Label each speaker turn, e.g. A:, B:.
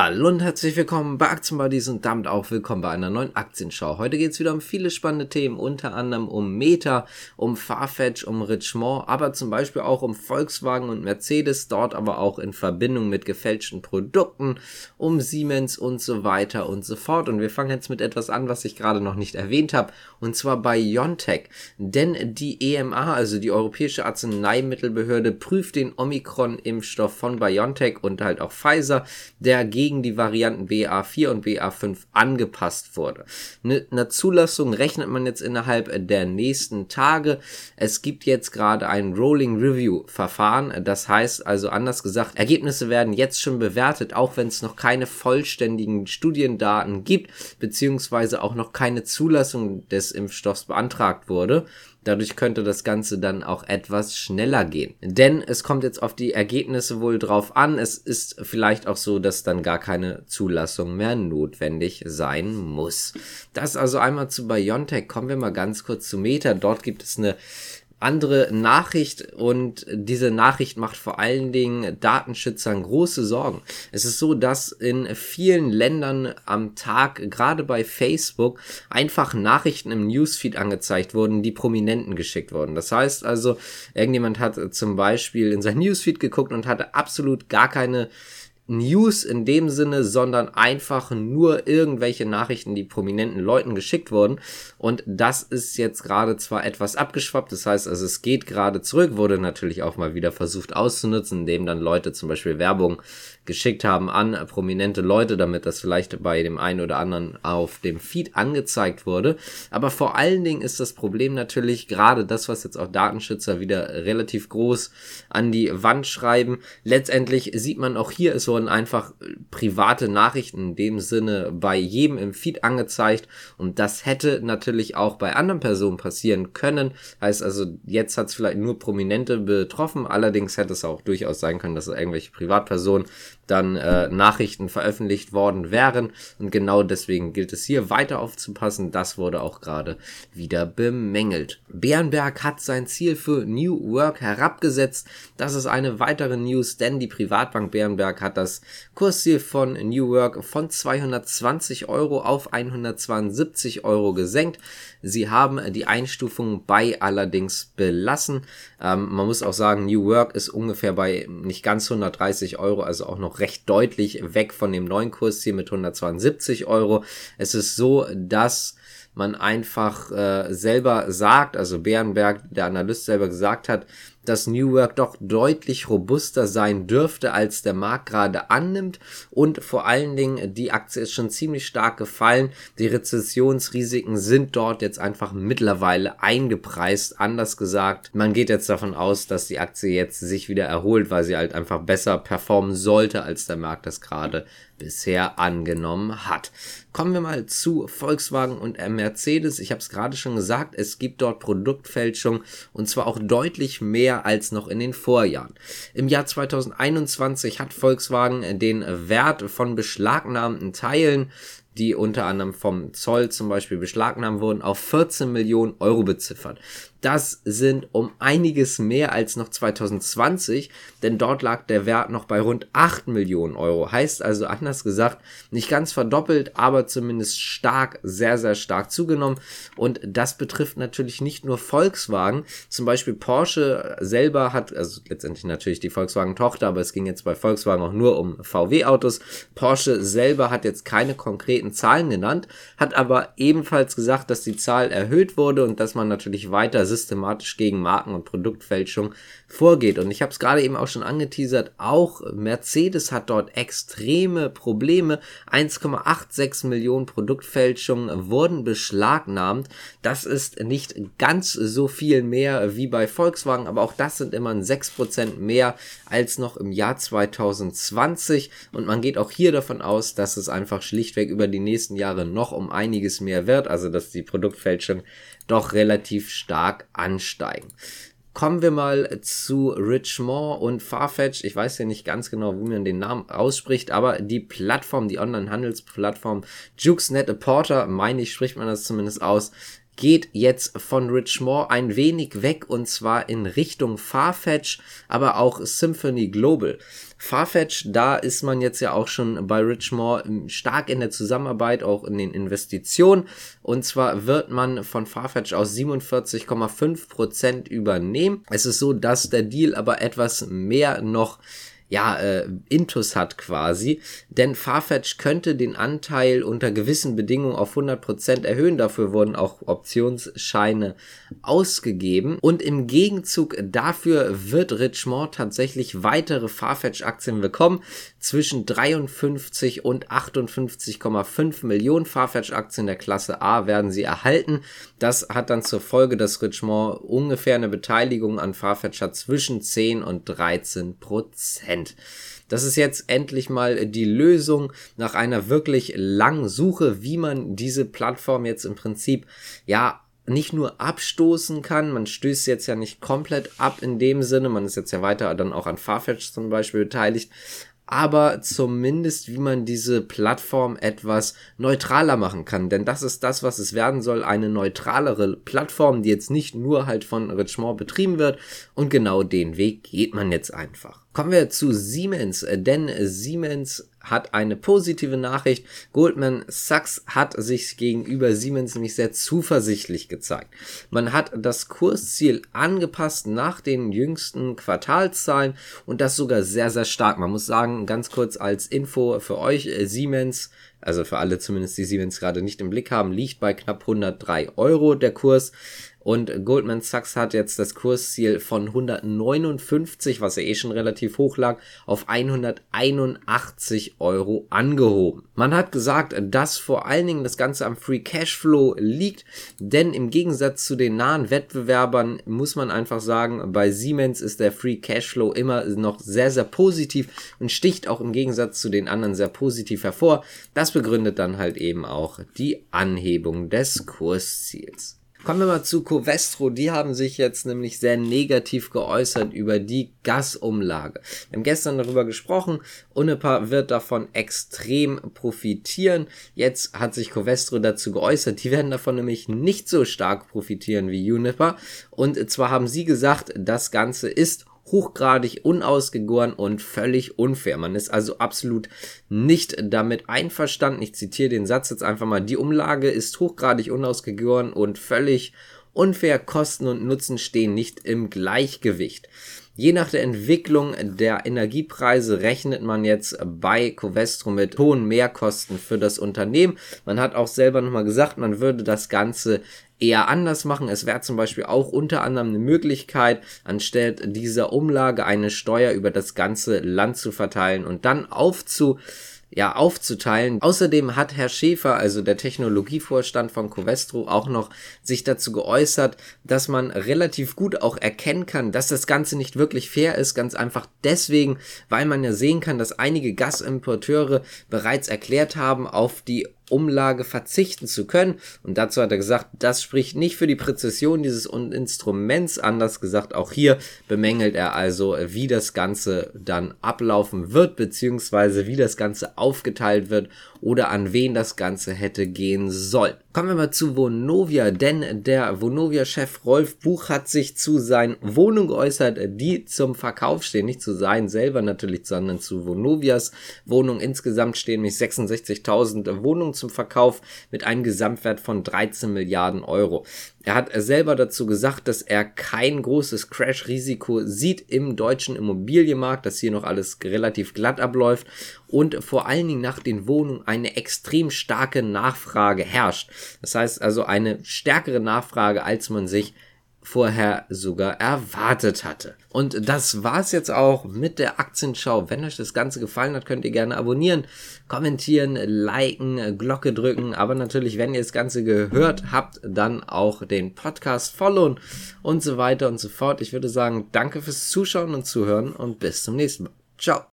A: Hallo und herzlich willkommen bei Aktienbuddies und damit auch willkommen bei einer neuen Aktienschau. Heute geht es wieder um viele spannende Themen, unter anderem um Meta, um Farfetch, um Richemont, aber zum Beispiel auch um Volkswagen und Mercedes, dort aber auch in Verbindung mit gefälschten Produkten, um Siemens und so weiter und so fort. Und wir fangen jetzt mit etwas an, was ich gerade noch nicht erwähnt habe, und zwar bei Yontech. Denn die EMA, also die Europäische Arzneimittelbehörde, prüft den Omikron-Impfstoff von BioNTech und halt auch Pfizer, der gegen die Varianten BA4 und BA5 angepasst wurde. Eine ne Zulassung rechnet man jetzt innerhalb der nächsten Tage. Es gibt jetzt gerade ein Rolling Review Verfahren. Das heißt also anders gesagt, Ergebnisse werden jetzt schon bewertet, auch wenn es noch keine vollständigen Studiendaten gibt, beziehungsweise auch noch keine Zulassung des Impfstoffs beantragt wurde. Dadurch könnte das Ganze dann auch etwas schneller gehen. Denn es kommt jetzt auf die Ergebnisse wohl drauf an. Es ist vielleicht auch so, dass dann gar keine Zulassung mehr notwendig sein muss. Das also einmal zu Biontech. Kommen wir mal ganz kurz zu Meta. Dort gibt es eine andere Nachricht und diese Nachricht macht vor allen Dingen Datenschützern große Sorgen. Es ist so, dass in vielen Ländern am Tag, gerade bei Facebook, einfach Nachrichten im Newsfeed angezeigt wurden, die Prominenten geschickt wurden. Das heißt also, irgendjemand hat zum Beispiel in sein Newsfeed geguckt und hatte absolut gar keine News in dem Sinne, sondern einfach nur irgendwelche Nachrichten, die prominenten Leuten geschickt wurden. Und das ist jetzt gerade zwar etwas abgeschwappt, das heißt, also es geht gerade zurück, wurde natürlich auch mal wieder versucht auszunutzen, indem dann Leute zum Beispiel Werbung geschickt haben an prominente Leute, damit das vielleicht bei dem einen oder anderen auf dem Feed angezeigt wurde. Aber vor allen Dingen ist das Problem natürlich gerade das, was jetzt auch Datenschützer wieder relativ groß an die Wand schreiben. Letztendlich sieht man auch hier, es wurden einfach private Nachrichten in dem Sinne bei jedem im Feed angezeigt und das hätte natürlich auch bei anderen Personen passieren können. Heißt also, jetzt hat es vielleicht nur Prominente betroffen, allerdings hätte es auch durchaus sein können, dass irgendwelche Privatpersonen dann äh, Nachrichten veröffentlicht worden wären. Und genau deswegen gilt es hier weiter aufzupassen. Das wurde auch gerade wieder bemängelt. Bärenberg hat sein Ziel für New Work herabgesetzt. Das ist eine weitere News, denn die Privatbank Bärenberg hat das Kursziel von New Work von 220 Euro auf 172 Euro gesenkt. Sie haben die Einstufung bei allerdings belassen. Ähm, man muss auch sagen, New Work ist ungefähr bei nicht ganz 130 Euro, also auch noch recht deutlich weg von dem neuen Kursziel mit 172 Euro. Es ist so, dass man einfach äh, selber sagt, also Bärenberg, der Analyst selber gesagt hat, dass New Work doch deutlich robuster sein dürfte, als der Markt gerade annimmt. Und vor allen Dingen, die Aktie ist schon ziemlich stark gefallen. Die Rezessionsrisiken sind dort jetzt einfach mittlerweile eingepreist. Anders gesagt, man geht jetzt davon aus, dass die Aktie jetzt sich wieder erholt, weil sie halt einfach besser performen sollte, als der Markt das gerade bisher angenommen hat. Kommen wir mal zu Volkswagen und Mercedes. Ich habe es gerade schon gesagt, es gibt dort Produktfälschung und zwar auch deutlich mehr als noch in den Vorjahren. Im Jahr 2021 hat Volkswagen den Wert von beschlagnahmten Teilen die unter anderem vom Zoll zum Beispiel beschlagnahmt wurden, auf 14 Millionen Euro beziffert. Das sind um einiges mehr als noch 2020, denn dort lag der Wert noch bei rund 8 Millionen Euro. Heißt also anders gesagt, nicht ganz verdoppelt, aber zumindest stark, sehr, sehr stark zugenommen. Und das betrifft natürlich nicht nur Volkswagen. Zum Beispiel Porsche selber hat, also letztendlich natürlich die Volkswagen-Tochter, aber es ging jetzt bei Volkswagen auch nur um VW-Autos. Porsche selber hat jetzt keine konkreten Zahlen genannt, hat aber ebenfalls gesagt, dass die Zahl erhöht wurde und dass man natürlich weiter systematisch gegen Marken- und Produktfälschung vorgeht. Und ich habe es gerade eben auch schon angeteasert, auch Mercedes hat dort extreme Probleme. 1,86 Millionen Produktfälschungen wurden beschlagnahmt. Das ist nicht ganz so viel mehr wie bei Volkswagen, aber auch das sind immerhin 6% mehr als noch im Jahr 2020. Und man geht auch hier davon aus, dass es einfach schlichtweg über die nächsten Jahre noch um einiges mehr wird, also dass die Produktfälschung doch relativ stark ansteigen. Kommen wir mal zu Richmond und Farfetch. Ich weiß ja nicht ganz genau, wie man den Namen ausspricht, aber die Plattform, die Online-Handelsplattform Jukes Net a Porter, meine ich, spricht man das zumindest aus, geht jetzt von Richmore ein wenig weg und zwar in Richtung Farfetch, aber auch Symphony Global. Farfetch, da ist man jetzt ja auch schon bei Richmore stark in der Zusammenarbeit, auch in den Investitionen. Und zwar wird man von Farfetch aus 47,5 Prozent übernehmen. Es ist so, dass der Deal aber etwas mehr noch ja, äh, Intus hat quasi. Denn Farfetch könnte den Anteil unter gewissen Bedingungen auf 100% erhöhen. Dafür wurden auch Optionsscheine ausgegeben. Und im Gegenzug dafür wird Richmond tatsächlich weitere Farfetch-Aktien bekommen. Zwischen 53 und 58,5 Millionen Farfetch-Aktien der Klasse A werden sie erhalten. Das hat dann zur Folge, dass Richmond ungefähr eine Beteiligung an Farfetch hat zwischen 10 und 13 Prozent. Prozent. Das ist jetzt endlich mal die Lösung nach einer wirklich langen Suche, wie man diese Plattform jetzt im Prinzip, ja, nicht nur abstoßen kann, man stößt jetzt ja nicht komplett ab in dem Sinne, man ist jetzt ja weiter dann auch an Farfetch zum Beispiel beteiligt, aber zumindest wie man diese Plattform etwas neutraler machen kann. Denn das ist das, was es werden soll, eine neutralere Plattform, die jetzt nicht nur halt von Richemont betrieben wird. Und genau den Weg geht man jetzt einfach. Kommen wir zu Siemens, denn Siemens hat eine positive Nachricht. Goldman Sachs hat sich gegenüber Siemens nämlich sehr zuversichtlich gezeigt. Man hat das Kursziel angepasst nach den jüngsten Quartalszahlen und das sogar sehr, sehr stark. Man muss sagen, ganz kurz als Info für euch, Siemens also für alle zumindest, die Siemens gerade nicht im Blick haben, liegt bei knapp 103 Euro der Kurs. Und Goldman Sachs hat jetzt das Kursziel von 159, was ja eh schon relativ hoch lag, auf 181 Euro angehoben. Man hat gesagt, dass vor allen Dingen das Ganze am Free Cashflow liegt, denn im Gegensatz zu den nahen Wettbewerbern muss man einfach sagen, bei Siemens ist der Free Cashflow immer noch sehr, sehr positiv und sticht auch im Gegensatz zu den anderen sehr positiv hervor. Das begründet dann halt eben auch die Anhebung des Kursziels. Kommen wir mal zu Covestro. Die haben sich jetzt nämlich sehr negativ geäußert über die Gasumlage. Wir haben gestern darüber gesprochen. Unipa wird davon extrem profitieren. Jetzt hat sich Covestro dazu geäußert. Die werden davon nämlich nicht so stark profitieren wie Unipa. Und zwar haben sie gesagt, das Ganze ist hochgradig unausgegoren und völlig unfair. Man ist also absolut nicht damit einverstanden. Ich zitiere den Satz jetzt einfach mal. Die Umlage ist hochgradig unausgegoren und völlig unfair. Kosten und Nutzen stehen nicht im Gleichgewicht. Je nach der Entwicklung der Energiepreise rechnet man jetzt bei Covestro mit hohen Mehrkosten für das Unternehmen. Man hat auch selber nochmal gesagt, man würde das Ganze eher anders machen. Es wäre zum Beispiel auch unter anderem eine Möglichkeit, anstelle dieser Umlage eine Steuer über das ganze Land zu verteilen und dann aufzu ja, aufzuteilen. Außerdem hat Herr Schäfer, also der Technologievorstand von Covestro, auch noch sich dazu geäußert, dass man relativ gut auch erkennen kann, dass das Ganze nicht wirklich fair ist, ganz einfach deswegen, weil man ja sehen kann, dass einige Gasimporteure bereits erklärt haben, auf die Umlage verzichten zu können. Und dazu hat er gesagt, das spricht nicht für die Präzision dieses Instruments. Anders gesagt, auch hier bemängelt er also, wie das Ganze dann ablaufen wird, beziehungsweise wie das Ganze aufgeteilt wird oder an wen das Ganze hätte gehen sollen. Kommen wir mal zu Vonovia, denn der Vonovia-Chef Rolf Buch hat sich zu seinen Wohnungen geäußert, die zum Verkauf stehen. Nicht zu sein selber natürlich, sondern zu Vonovias Wohnung. Insgesamt stehen nämlich 66.000 Wohnungen zum Verkauf mit einem Gesamtwert von 13 Milliarden Euro. Er hat selber dazu gesagt, dass er kein großes Crash-Risiko sieht im deutschen Immobilienmarkt, dass hier noch alles relativ glatt abläuft und vor allen Dingen nach den Wohnungen eine extrem starke Nachfrage herrscht. Das heißt also eine stärkere Nachfrage, als man sich vorher sogar erwartet hatte. Und das war's jetzt auch mit der Aktienschau. Wenn euch das Ganze gefallen hat, könnt ihr gerne abonnieren, kommentieren, liken, Glocke drücken. Aber natürlich, wenn ihr das Ganze gehört habt, dann auch den Podcast followen und so weiter und so fort. Ich würde sagen, danke fürs Zuschauen und Zuhören und bis zum nächsten Mal. Ciao.